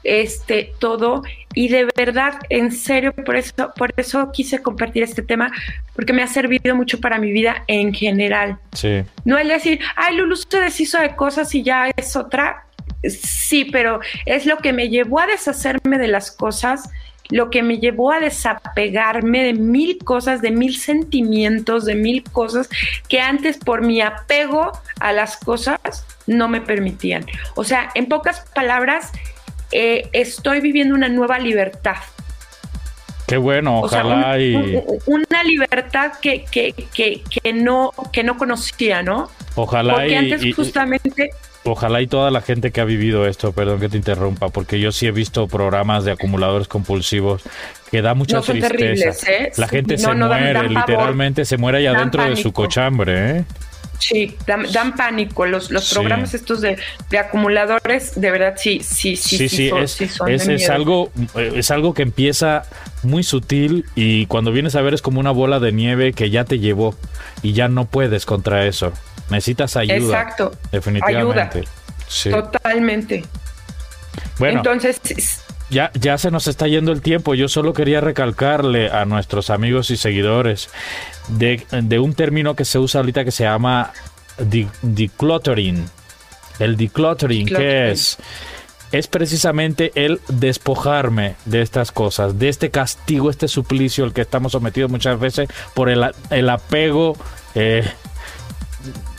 este, todo, y de verdad, en serio, por eso, por eso quise compartir este tema, porque me ha servido mucho para mi vida en general. Sí. No es decir, ay, Lulu se deshizo de cosas y ya es otra. Sí, pero es lo que me llevó a deshacerme de las cosas, lo que me llevó a desapegarme de mil cosas, de mil sentimientos, de mil cosas que antes por mi apego a las cosas no me permitían. O sea, en pocas palabras, eh, estoy viviendo una nueva libertad. Qué bueno, O sea, ojalá un- y un- una libertad que, que, que, que no, que no conocía, ¿no? ojalá Porque y, antes y- justamente ojalá y toda la gente que ha vivido esto, perdón que te interrumpa, porque yo sí he visto programas de acumuladores compulsivos que da mucha No, son tristeza. terribles, ¿eh? La gente No, se no, muere, dan literalmente se muere allá Dan dentro de su cochambre, ¿eh? sí, dan, dan pánico. Los, los Sí. programas estos de, de acumuladores, de verdad, sí, sí, sí, Sí, sí, son, es, sí son es, es algo, eh, es algo que empieza muy sutil y cuando vienes a ver es como una bola de nieve que ya te llevó y ya no puedes contra eso. Necesitas ayuda. Exacto. Definitivamente. Sí. Totalmente. Bueno, Entonces, ya, ya se nos está yendo el tiempo. Yo solo quería recalcarle a nuestros amigos y seguidores de, de un término que se usa ahorita que se llama de- decluttering. El decluttering, ¿qué es? Es precisamente el despojarme de estas cosas, de este castigo, este suplicio al que estamos sometidos muchas veces por el, el apego eh,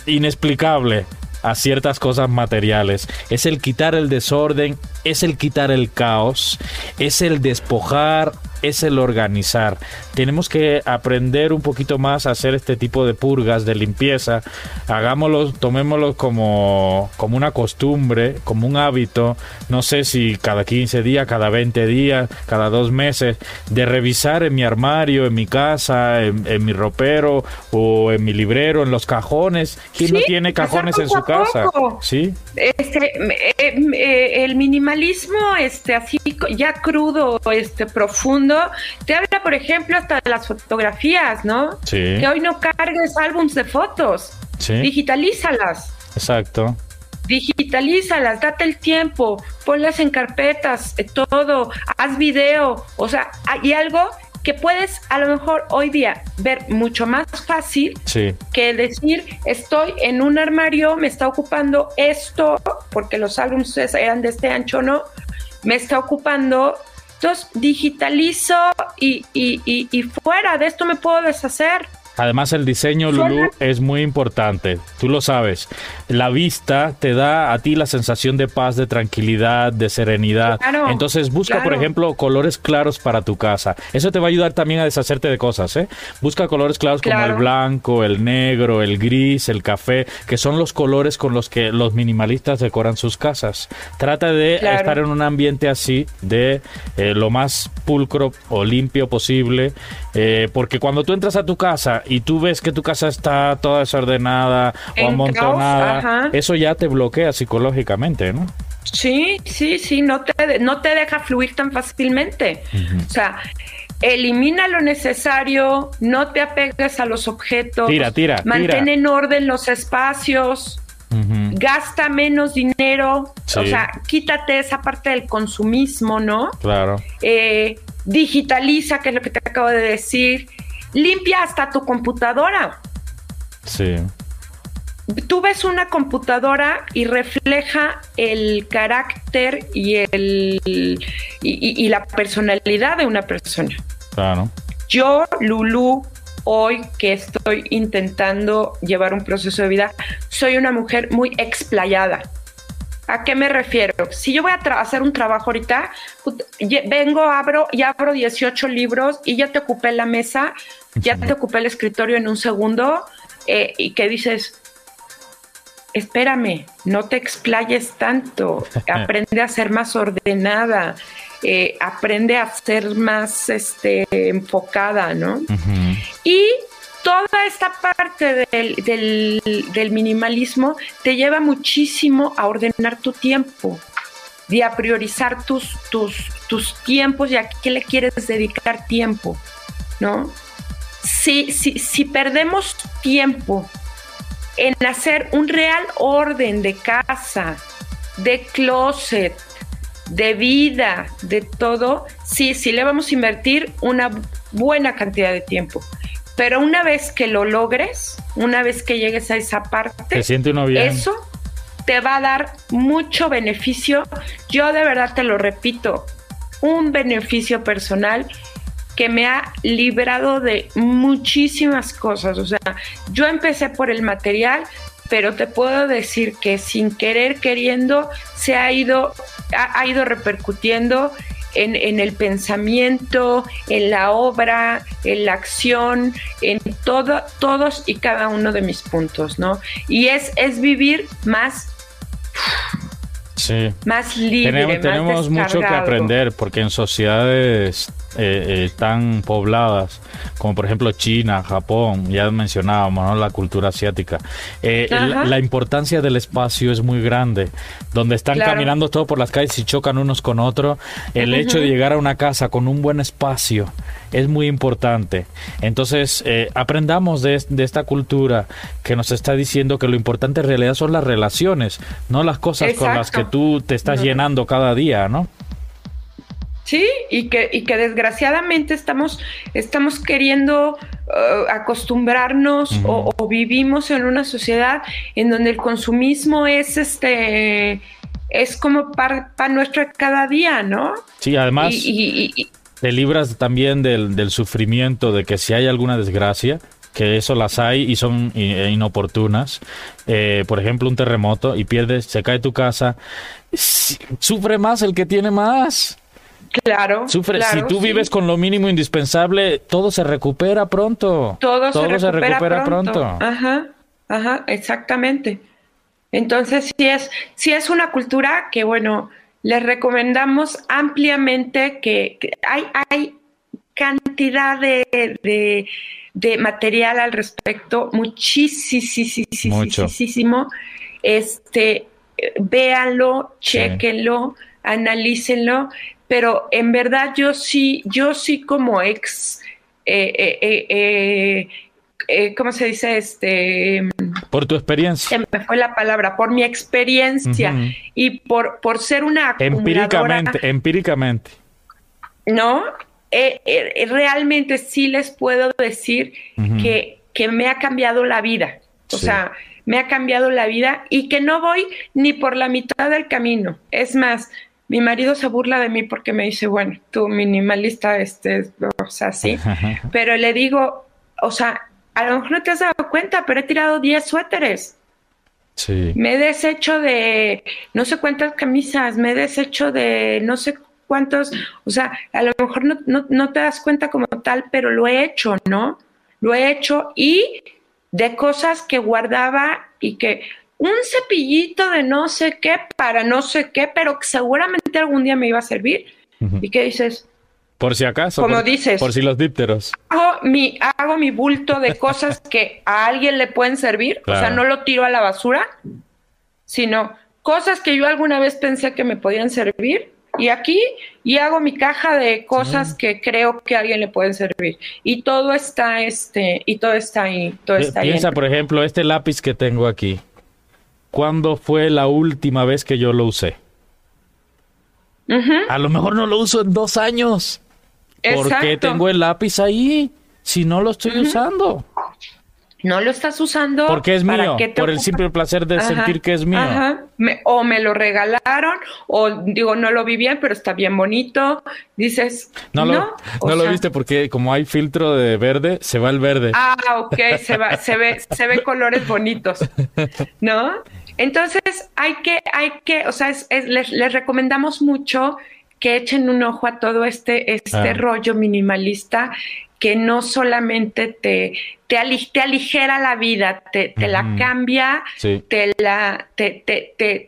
inexplicable a ciertas cosas materiales. Es el quitar el desorden, es el quitar el caos, es el despojar, es el organizar. Tenemos que aprender un poquito más a hacer este tipo de purgas, de limpieza. Hagámoslo, tomémoslo como, como una costumbre, como un hábito. No sé si cada 15 días, cada 20 días, cada dos meses, de revisar en mi armario, en mi casa, en, en mi ropero o en mi librero, en los cajones. ¿Quién no tiene cajones en su casa? Sí, este, eh, eh, el minimalismo, este, así ya crudo, este, profundo, te habla, por ejemplo, hasta de las fotografías, ¿no? sí, Que hoy no cargues álbums de fotos, sí, digitalízalas. exacto. Digitalízalas, date el tiempo, ponlas en carpetas, eh, todo, haz video, o sea, hay algo que puedes a lo mejor hoy día ver mucho más fácil Sí, que decir estoy en un armario, me está ocupando esto, porque los álbumes eran de este ancho, ¿no? Me está ocupando, entonces digitalizo y, y, y, y fuera de esto me puedo deshacer. Además el diseño, Lulu, es muy importante. Tú lo sabes. La vista te da a ti la sensación de paz, de tranquilidad, de serenidad. Claro, Entonces busca, por ejemplo, colores claros para tu casa. Eso te va a ayudar también a deshacerte de cosas. ¿eh? Busca colores claros como el blanco, el negro, el gris, el café, que son los colores con los que los minimalistas decoran sus casas. Trata de estar en un ambiente así, de eh, lo más pulcro o limpio posible, eh, porque cuando tú entras a tu casa y tú ves que tu casa está toda desordenada o amontonada, caos, eso ya te bloquea psicológicamente, ¿no? Sí, sí, sí, no te, no te deja fluir tan fácilmente. O sea, elimina lo necesario, no te apegues a los objetos, Tira, tira, mantén tira. en orden los espacios. Gasta menos dinero, Sí. o sea, quítate esa parte del consumismo, ¿no? Claro. Eh, digitaliza, que es lo que te acabo de decir, limpia hasta tu computadora. Sí. Tú ves una computadora y refleja el carácter y, el, y, y- y la personalidad de una persona. Claro. Yo, Lulu, hoy que estoy intentando llevar un proceso de vida, soy una mujer muy explayada. ¿A qué me refiero? Si yo voy a hacer un trabajo ahorita, vengo, abro y abro 18 libros y ya te ocupé la mesa, ya te ocupé el escritorio en un segundo eh, y que dices, espérame, no te explayes tanto, aprende a ser más ordenada, eh, aprende a ser más este, enfocada, ¿no? Y toda esta parte del, minimalismo te lleva muchísimo a ordenar tu tiempo y a priorizar tus, tus, tus tiempos y a qué le quieres dedicar tiempo, ¿no? Si, si, si perdemos tiempo en hacer un real orden de casa, de closet, de vida, de todo, sí, sí le vamos a invertir una buena cantidad de tiempo. Pero una vez que lo logres, una vez que llegues a esa parte, siente uno bien. eso te va a dar mucho beneficio. Yo de verdad te lo repito, un beneficio personal que me ha librado de muchísimas cosas. O sea, yo empecé por el material, pero te puedo decir que sin querer queriendo se ha ido, ha, ido repercutiendo en, el pensamiento, en la obra, en la acción, en todo, todos y cada uno de mis puntos, ¿no? Y es, es vivir más Sí. Más libre. Tenemos, mucho que aprender porque en sociedades eh, eh, tan pobladas como por ejemplo China, Japón, ya mencionábamos la cultura asiática, eh, la, importancia del espacio es muy grande, donde están caminando todos por las calles y chocan unos con otros, el hecho de llegar a una casa con un buen espacio es muy importante. Entonces, aprendamos de, esta cultura que nos está diciendo que lo importante en realidad son las relaciones, no las cosas con las que tú te estás llenando cada día, ¿no? Sí, y que, y que desgraciadamente estamos, estamos queriendo uh, acostumbrarnos o, vivimos en una sociedad en donde el consumismo es este es como para nuestro cada día, ¿no? Sí, además te libras también del, sufrimiento de que si hay alguna desgracia, que eso las hay y son e inoportunas. Eh, por ejemplo, un terremoto y pierdes, se cae tu casa, sufre más el que tiene más. Claro, Sufre, si tú vives con lo mínimo indispensable, todo se recupera pronto. Todo, se, recupera pronto. Ajá, ajá, exactamente. Entonces, sí es, sí es una cultura que, bueno, les recomendamos ampliamente que, hay, hay cantidad de, de, material al respecto, muchísimo, muchísimo. Este, véanlo, chequenlo, analícenlo pero en verdad yo sí, yo sí como ex, eh, eh, eh, ¿cómo se dice? Este, por tu experiencia. Me fue la palabra, por mi experiencia y por, por ser una Empíricamente, empíricamente. ¿No? realmente sí les puedo decir que, que, me ha cambiado la vida. O sea, me ha cambiado la vida y que no voy ni por la mitad del camino. Es más, mi marido se burla de mí porque me dice, bueno, tú minimalista, este, o sea, sí, pero le digo, o sea, a lo mejor no te has dado cuenta, pero he tirado 10 suéteres. Sí. Me he deshecho de no sé cuántas camisas, me he deshecho de no sé cuántos, o sea, a lo mejor no, no, no te das cuenta como tal, pero lo he hecho, ¿no? Lo he hecho y de cosas que guardaba y que, un cepillito de no sé qué para no sé qué, pero que seguramente algún día me iba a servir. ¿Y qué dices? Por si acaso. Como por, dices. Por si los dípteros. Hago mi, hago mi bulto de cosas que a alguien le pueden servir. O sea, no lo tiro a la basura, sino cosas que yo alguna vez pensé que me podían servir. Y aquí, y hago mi caja de cosas que creo que a alguien le pueden servir. Y todo está, este, y todo está ahí. Todo está Piensa, por ejemplo, este lápiz que tengo aquí cuándo fue la última vez que yo lo usé. A lo mejor no lo uso en dos años. ¿Por qué tengo el lápiz ahí si no lo estoy usando? no lo estás usando. Porque es mío, por el simple placer de sentir que es mío. Ajá. o me lo regalaron, o digo, no lo vi bien, pero está bien bonito. Dices, no lo, no, lo viste porque como hay filtro de verde, se va el verde. Ah, ok, se va, se ve, se ve colores bonitos, ¿no? Entonces hay que, hay que, o sea, les, les recomendamos mucho que echen un ojo a todo este, este ah. rollo minimalista que no solamente te, te, aligera la vida, te, la cambia, te, la, te,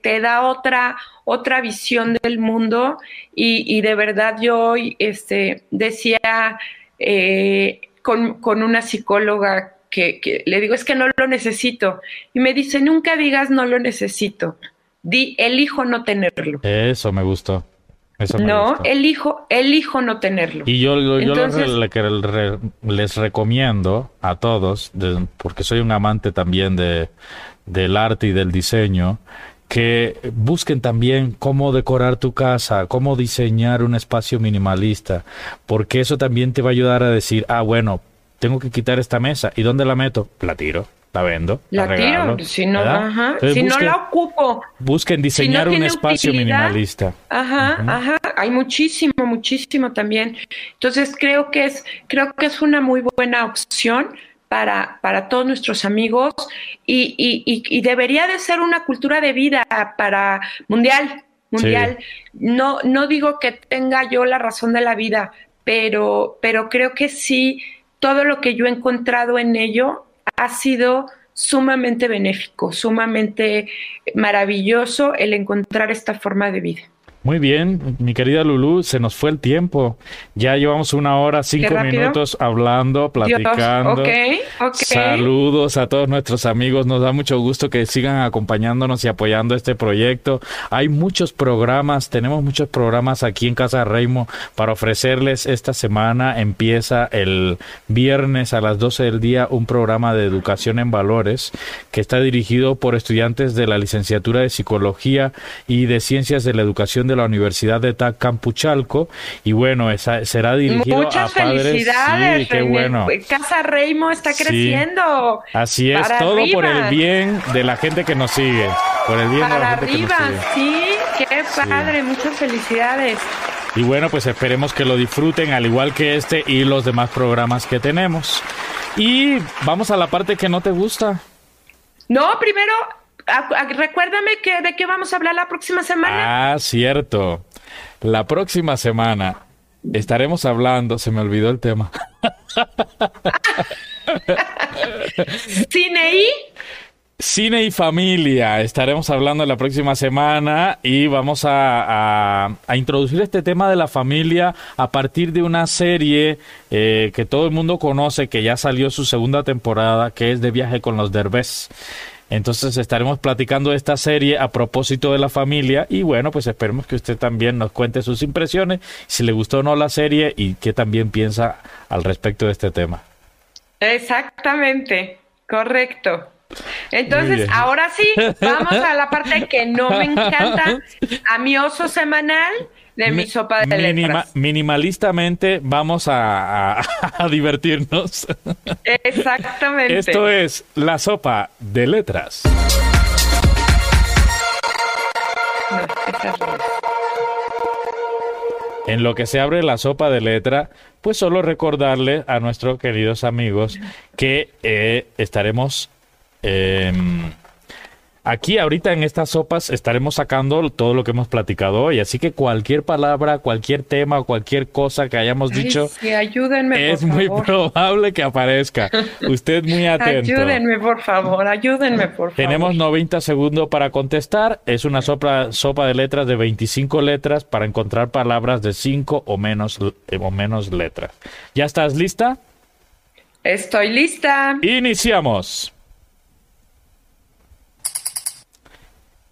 te, da otra, otra visión del mundo. Y, de verdad yo hoy este, decía eh, con, una psicóloga que, que, le digo es que no lo necesito y me dice nunca digas no lo necesito, di elijo no tenerlo. Eso me gustó no, elijo, elijo no tenerlo. Y yo, yo les recomiendo a todos, porque soy un amante también de, del arte y del diseño, que busquen también cómo decorar tu casa, cómo diseñar un espacio minimalista, porque eso también te va a ayudar a decir, ah, bueno, tengo que quitar esta mesa, ¿y dónde la meto? La tiro la vendo. La, tiro, si no, si no la ocupo. Busquen diseñar un espacio minimalista. Ajá, ajá, hay muchísimo, muchísimo también. Entonces creo que es, creo que es una muy buena opción para, para todos nuestros amigos y, y, y, debería de ser una cultura de vida para mundial, mundial. No, no digo que tenga yo la razón de la vida, pero, pero creo que sí, todo lo que yo he encontrado en ello ha sido sumamente benéfico, sumamente maravilloso el encontrar esta forma de vida. Muy bien, mi querida Lulu, se nos fue el tiempo. Ya llevamos una hora, cinco minutos hablando, platicando. Saludos a todos nuestros amigos. Nos da mucho gusto que sigan acompañándonos y apoyando este proyecto. Hay muchos programas, tenemos muchos programas aquí en Casa Reimo para ofrecerles esta semana. Empieza el viernes a las 12 del día un programa de educación en valores que está dirigido por estudiantes de la licenciatura de Psicología y de Ciencias de la Educación de la Universidad de Tacampuchalco y bueno, esa, será dirigido a padres. Felicidades, qué bueno. Casa Reimo está creciendo. así es, todo por el bien de la gente que nos sigue, por el bien de la gente arriba, que nos sigue. sí, qué padre, muchas felicidades. Y bueno, pues esperemos que lo disfruten al igual que este y los demás programas que tenemos. Y vamos a la parte que no te gusta. No, primero recuérdame que, de qué vamos a hablar la próxima semana. Ah, cierto. La próxima semana estaremos hablando, se me olvidó el tema. ¿Cine y? Cine y familia. Estaremos hablando la próxima semana y vamos a, introducir este tema de la familia a partir de una serie eh, que todo el mundo conoce, que ya salió su segunda temporada, que es de Viaje con los Derbez. Entonces estaremos platicando de esta serie a propósito de la familia y bueno, pues esperemos que usted también nos cuente sus impresiones, si le gustó o no la serie y qué también piensa al respecto de este tema. Exactamente, correcto. Entonces, ahora sí, vamos a la parte que no me encanta, a mi oso semanal de mi sopa de letras. Minimalistamente vamos a, divertirnos. Exactamente. Esto es la sopa de letras. En lo que se abre la sopa de letra, pues solo recordarle a nuestros queridos amigos que eh, estaremos eh, Aquí ahorita en estas sopas estaremos sacando todo lo que hemos platicado hoy, así que cualquier palabra, cualquier tema, cualquier cosa que hayamos dicho, ayúdenme, es muy probable que aparezca. Usted muy atento. Ayúdenme, por favor, ayúdenme, por favor. Tenemos 90 segundos para contestar. Es una sopa, sopa de letras de 25 letras para encontrar palabras de 5 o menos, o menos letras. ¿Ya estás lista? Estoy lista. Iniciamos.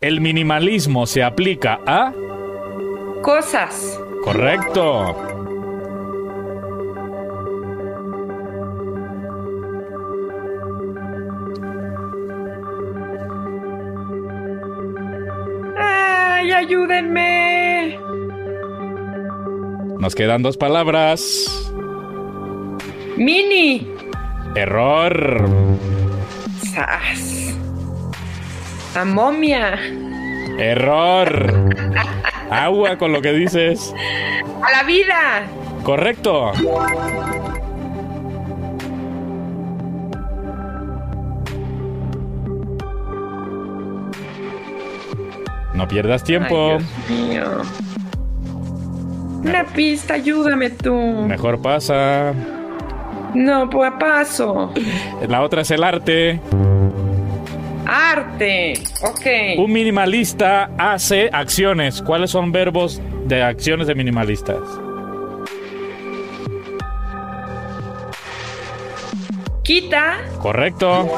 El minimalismo se aplica a... Cosas. Correcto. ¡Ay, ayúdenme! Nos quedan dos palabras. Mini. Error. ¡Sas! La momia. Error. Agua con lo que dices. A la vida. Correcto. No pierdas tiempo. Ay, Dios mío. Una pista, ayúdame tú. Mejor pasa. No, pues paso. La otra es el arte. Arte. Ok. Un minimalista hace acciones. ¿Cuáles son verbos de acciones de minimalistas? Quita. Correcto.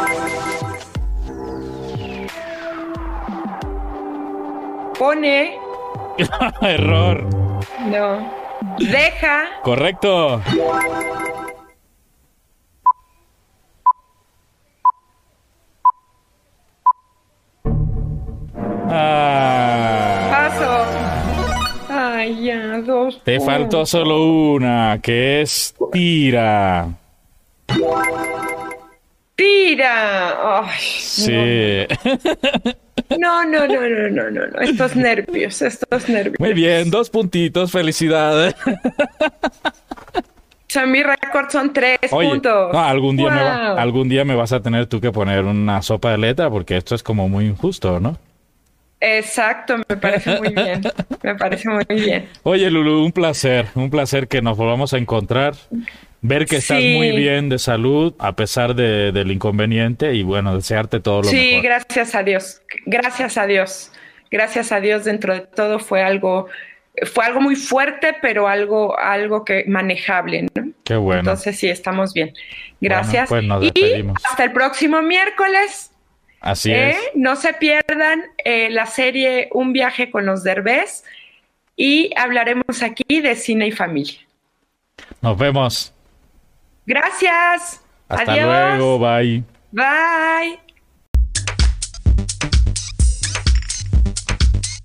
Pone. Error. No. Deja. Correcto. Faltó solo una, que es tira. Tira. Ay, Sí. no, no, no, no, no, no, no. Estos nervios, estos nervios. Muy bien, dos puntitos, felicidades. O sea, mi récord son tres Oye, puntos. no, algún día, me va- Wow. algún día me vas a tener tú que poner una sopa de letra porque esto es como muy injusto, ¿no? Exacto, me parece muy bien. Me parece muy bien. Oye, Lulu, un placer, un placer que nos volvamos a encontrar, ver que estás Sí. muy bien de salud a pesar de- del inconveniente y bueno, desearte todo lo Sí, mejor. gracias a Dios. Gracias a Dios. Gracias a Dios dentro de todo fue algo fue algo muy fuerte, pero algo algo que manejable, ¿no? Qué bueno. Entonces sí, estamos bien. Gracias. pues nos y hasta el próximo miércoles. Así ¿eh? es. No se pierdan eh, la serie Un viaje con los derbés y hablaremos aquí de cine y familia. Nos vemos. Gracias. Hasta Adiós. luego. Bye. Bye.